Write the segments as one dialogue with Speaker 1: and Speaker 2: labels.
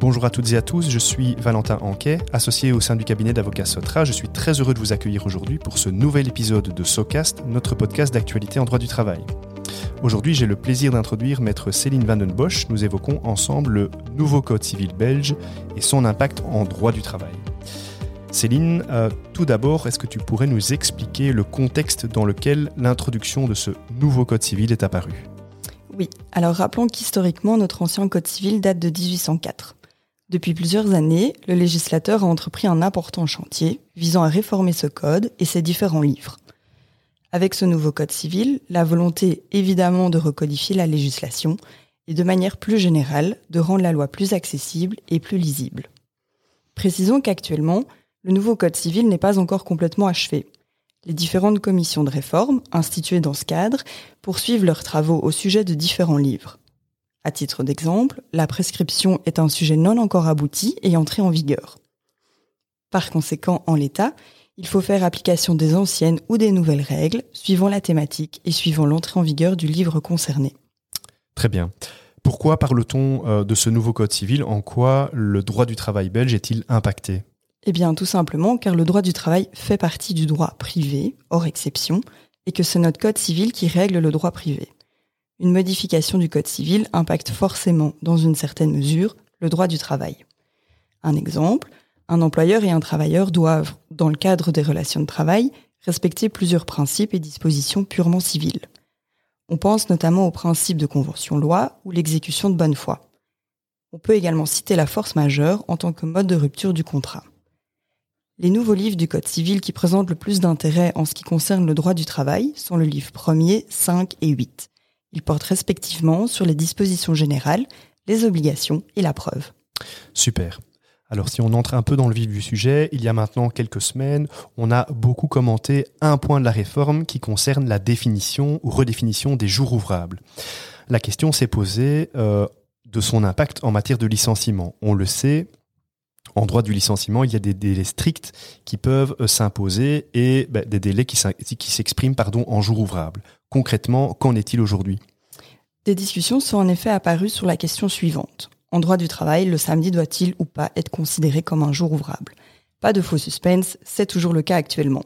Speaker 1: Bonjour à toutes et à tous, je suis Valentin Anquet, associé au sein du cabinet d'avocats Sotra. Je suis très heureux de vous accueillir aujourd'hui pour ce nouvel épisode de SOCAST, notre podcast d'actualité en droit du travail. Aujourd'hui, j'ai le plaisir d'introduire maître Céline Van Den Bosch. Nous évoquons ensemble le nouveau code civil belge et son impact en droit du travail. Céline, euh, tout d'abord, est-ce que tu pourrais nous expliquer le contexte dans lequel l'introduction de ce nouveau code civil est apparue?
Speaker 2: Oui, alors rappelons qu'historiquement, notre ancien code civil date de 1804. Depuis plusieurs années, le législateur a entrepris un important chantier visant à réformer ce code et ses différents livres. Avec ce nouveau code civil, la volonté évidemment de recodifier la législation et de manière plus générale de rendre la loi plus accessible et plus lisible. Précisons qu'actuellement, le nouveau code civil n'est pas encore complètement achevé. Les différentes commissions de réforme, instituées dans ce cadre, poursuivent leurs travaux au sujet de différents livres. À titre d'exemple, la prescription est un sujet non encore abouti et entré en vigueur. Par conséquent, en l'état, il faut faire application des anciennes ou des nouvelles règles, suivant la thématique et suivant l'entrée en vigueur du livre concerné.
Speaker 1: Très bien. Pourquoi parle-t-on euh, de ce nouveau code civil? En quoi le droit du travail belge est-il impacté?
Speaker 2: Eh bien, tout simplement car le droit du travail fait partie du droit privé, hors exception, et que c'est notre code civil qui règle le droit privé une modification du Code civil impacte forcément, dans une certaine mesure, le droit du travail. Un exemple, un employeur et un travailleur doivent, dans le cadre des relations de travail, respecter plusieurs principes et dispositions purement civiles. On pense notamment au principe de convention-loi ou l'exécution de bonne foi. On peut également citer la force majeure en tant que mode de rupture du contrat. Les nouveaux livres du Code civil qui présentent le plus d'intérêt en ce qui concerne le droit du travail sont le livre 1er, 5 et 8. Ils portent respectivement sur les dispositions générales, les obligations et la preuve.
Speaker 1: Super. Alors si on entre un peu dans le vif du sujet, il y a maintenant quelques semaines, on a beaucoup commenté un point de la réforme qui concerne la définition ou redéfinition des jours ouvrables. La question s'est posée euh, de son impact en matière de licenciement. On le sait, en droit du licenciement, il y a des délais stricts qui peuvent euh, s'imposer et ben, des délais qui s'expriment en jours ouvrables. Concrètement, qu'en est-il aujourd'hui?
Speaker 2: Des discussions sont en effet apparues sur la question suivante. En droit du travail, le samedi doit-il ou pas être considéré comme un jour ouvrable? Pas de faux suspense, c'est toujours le cas actuellement.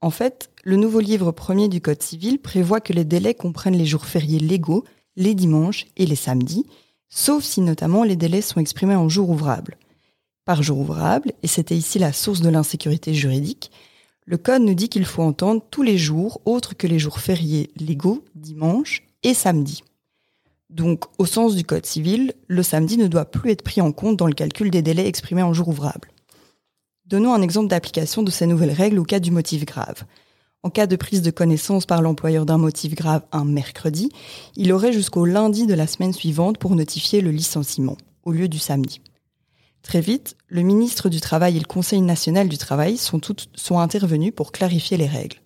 Speaker 2: En fait, le nouveau livre premier du Code civil prévoit que les délais comprennent les jours fériés légaux, les dimanches et les samedis, sauf si notamment les délais sont exprimés en jour ouvrable. Par jour ouvrable, et c'était ici la source de l'insécurité juridique, le Code nous dit qu'il faut entendre tous les jours autres que les jours fériés légaux, dimanche et samedi. Donc, au sens du Code civil, le samedi ne doit plus être pris en compte dans le calcul des délais exprimés en jours ouvrables. Donnons un exemple d'application de ces nouvelles règles au cas du motif grave. En cas de prise de connaissance par l'employeur d'un motif grave un mercredi, il aurait jusqu'au lundi de la semaine suivante pour notifier le licenciement, au lieu du samedi. Très vite, le ministre du Travail et le Conseil national du Travail sont, intervenus pour clarifier les règles.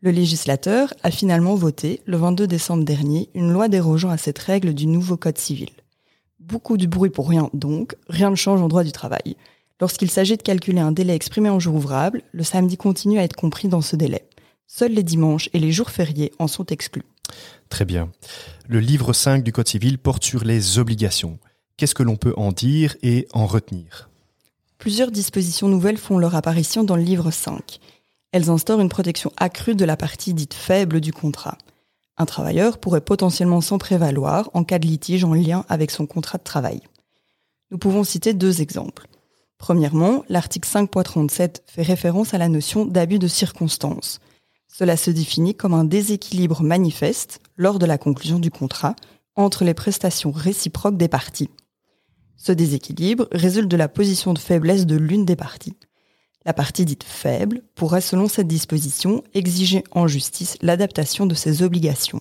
Speaker 2: Le législateur a finalement voté, le 22 décembre dernier, une loi dérogeant à cette règle du nouveau Code civil. Beaucoup de bruit pour rien donc, rien ne change en droit du travail. Lorsqu'il s'agit de calculer un délai exprimé en jour ouvrable, le samedi continue à être compris dans ce délai. Seuls les dimanches et les jours fériés en sont exclus.
Speaker 1: Très bien. Le livre 5 du Code civil porte sur les obligations. Qu'est-ce que l'on peut en dire et en retenir?
Speaker 2: Plusieurs dispositions nouvelles font leur apparition dans le livre 5. Elles instaurent une protection accrue de la partie dite faible du contrat. Un travailleur pourrait potentiellement s'en prévaloir en cas de litige en lien avec son contrat de travail. Nous pouvons citer deux exemples. Premièrement, l'article 5.37 fait référence à la notion d'abus de circonstance. Cela se définit comme un déséquilibre manifeste lors de la conclusion du contrat entre les prestations réciproques des parties. Ce déséquilibre résulte de la position de faiblesse de l'une des parties. La partie dite faible pourrait, selon cette disposition, exiger en justice l'adaptation de ses obligations.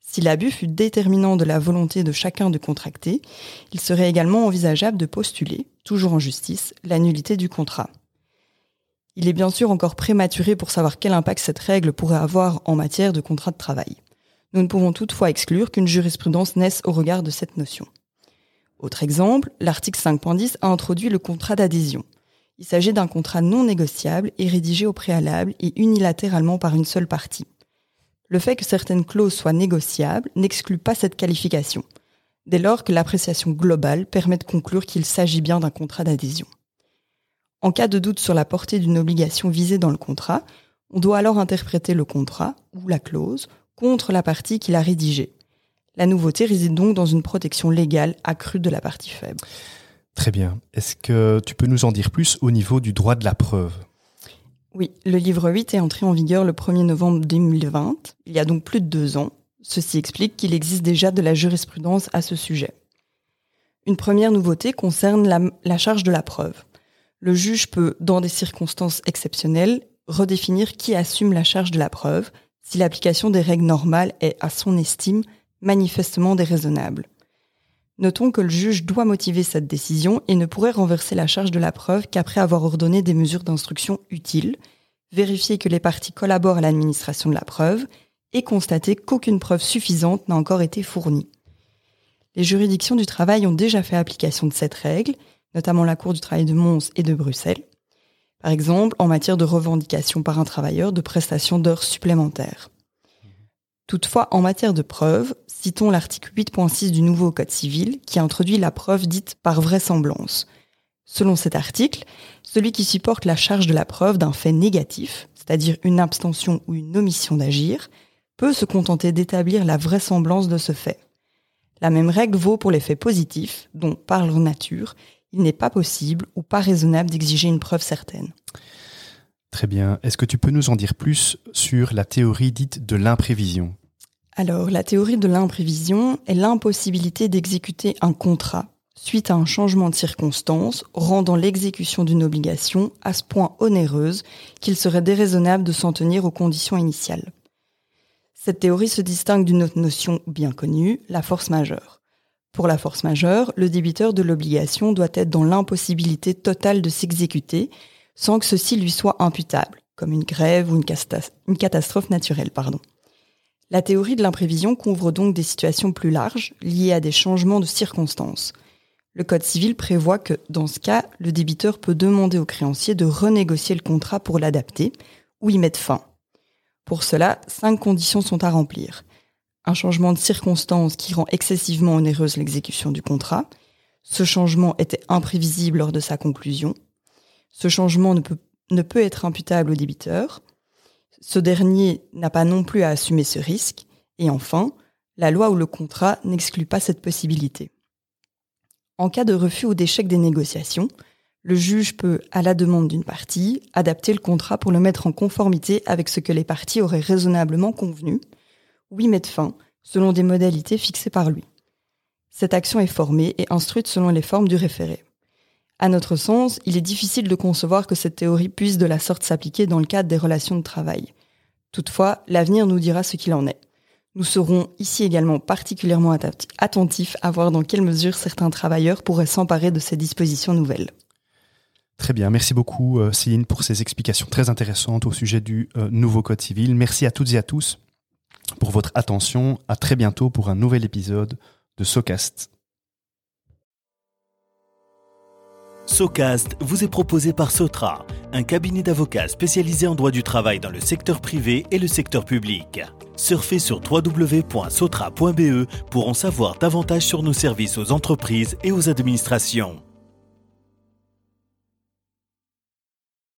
Speaker 2: Si l'abus fut déterminant de la volonté de chacun de contracter, il serait également envisageable de postuler, toujours en justice, la nullité du contrat. Il est bien sûr encore prématuré pour savoir quel impact cette règle pourrait avoir en matière de contrat de travail. Nous ne pouvons toutefois exclure qu'une jurisprudence naisse au regard de cette notion. Autre exemple, l'article 5.10 a introduit le contrat d'adhésion. Il s'agit d'un contrat non négociable et rédigé au préalable et unilatéralement par une seule partie. Le fait que certaines clauses soient négociables n'exclut pas cette qualification, dès lors que l'appréciation globale permet de conclure qu'il s'agit bien d'un contrat d'adhésion. En cas de doute sur la portée d'une obligation visée dans le contrat, on doit alors interpréter le contrat ou la clause contre la partie qui l'a rédigé. La nouveauté réside donc dans une protection légale accrue de la partie faible.
Speaker 1: Très bien. Est-ce que tu peux nous en dire plus au niveau du droit de la preuve?
Speaker 2: Oui, le livre 8 est entré en vigueur le 1er novembre 2020, il y a donc plus de deux ans. Ceci explique qu'il existe déjà de la jurisprudence à ce sujet. Une première nouveauté concerne la, la charge de la preuve le juge peut, dans des circonstances exceptionnelles, redéfinir qui assume la charge de la preuve si l'application des règles normales est, à son estime, manifestement déraisonnable. Notons que le juge doit motiver cette décision et ne pourrait renverser la charge de la preuve qu'après avoir ordonné des mesures d'instruction utiles, vérifier que les parties collaborent à l'administration de la preuve et constater qu'aucune preuve suffisante n'a encore été fournie. Les juridictions du travail ont déjà fait application de cette règle notamment la Cour du travail de Mons et de Bruxelles, par exemple en matière de revendication par un travailleur de prestations d'heures supplémentaires. Toutefois, en matière de preuve, citons l'article 8.6 du nouveau Code civil qui introduit la preuve dite par vraisemblance. Selon cet article, celui qui supporte la charge de la preuve d'un fait négatif, c'est-à-dire une abstention ou une omission d'agir, peut se contenter d'établir la vraisemblance de ce fait. La même règle vaut pour les faits positifs, dont, par leur nature, il n'est pas possible ou pas raisonnable d'exiger une preuve certaine.
Speaker 1: Très bien. Est-ce que tu peux nous en dire plus sur la théorie dite de l'imprévision?
Speaker 2: Alors, la théorie de l'imprévision est l'impossibilité d'exécuter un contrat suite à un changement de circonstance rendant l'exécution d'une obligation à ce point onéreuse qu'il serait déraisonnable de s'en tenir aux conditions initiales. Cette théorie se distingue d'une autre notion bien connue, la force majeure. Pour la force majeure, le débiteur de l'obligation doit être dans l'impossibilité totale de s'exécuter sans que ceci lui soit imputable, comme une grève ou une, catastrophe naturelle. Pardon. La théorie de l'imprévision couvre donc des situations plus larges liées à des changements de circonstances. Le Code civil prévoit que, dans ce cas, le débiteur peut demander au créancier de renégocier le contrat pour l'adapter ou y mettre fin. Pour cela, cinq conditions sont à remplir un changement de circonstance qui rend excessivement onéreuse l'exécution du contrat. Ce changement était imprévisible lors de sa conclusion. Ce changement ne peut, ne peut être imputable au débiteur. Ce dernier n'a pas non plus à assumer ce risque. Et enfin, la loi ou le contrat n'exclut pas cette possibilité. En cas de refus ou d'échec des négociations, le juge peut, à la demande d'une partie, adapter le contrat pour le mettre en conformité avec ce que les parties auraient raisonnablement convenu, ou y mettre fin, selon des modalités fixées par lui. Cette action est formée et instruite selon les formes du référé. À notre sens, il est difficile de concevoir que cette théorie puisse de la sorte s'appliquer dans le cadre des relations de travail. Toutefois, l'avenir nous dira ce qu'il en est. Nous serons ici également particulièrement attentifs à voir dans quelle mesure certains travailleurs pourraient s'emparer de ces dispositions nouvelles.
Speaker 1: Très bien, merci beaucoup euh, Céline pour ces explications très intéressantes au sujet du euh, nouveau Code civil. Merci à toutes et à tous pour votre attention. À très bientôt pour un nouvel épisode de SoCast.
Speaker 3: SoCast vous est proposé par Sotra, un cabinet d'avocats spécialisé en droit du travail dans le secteur privé et le secteur public. Surfez sur www.sotra.be pour en savoir davantage sur nos services aux entreprises et aux administrations.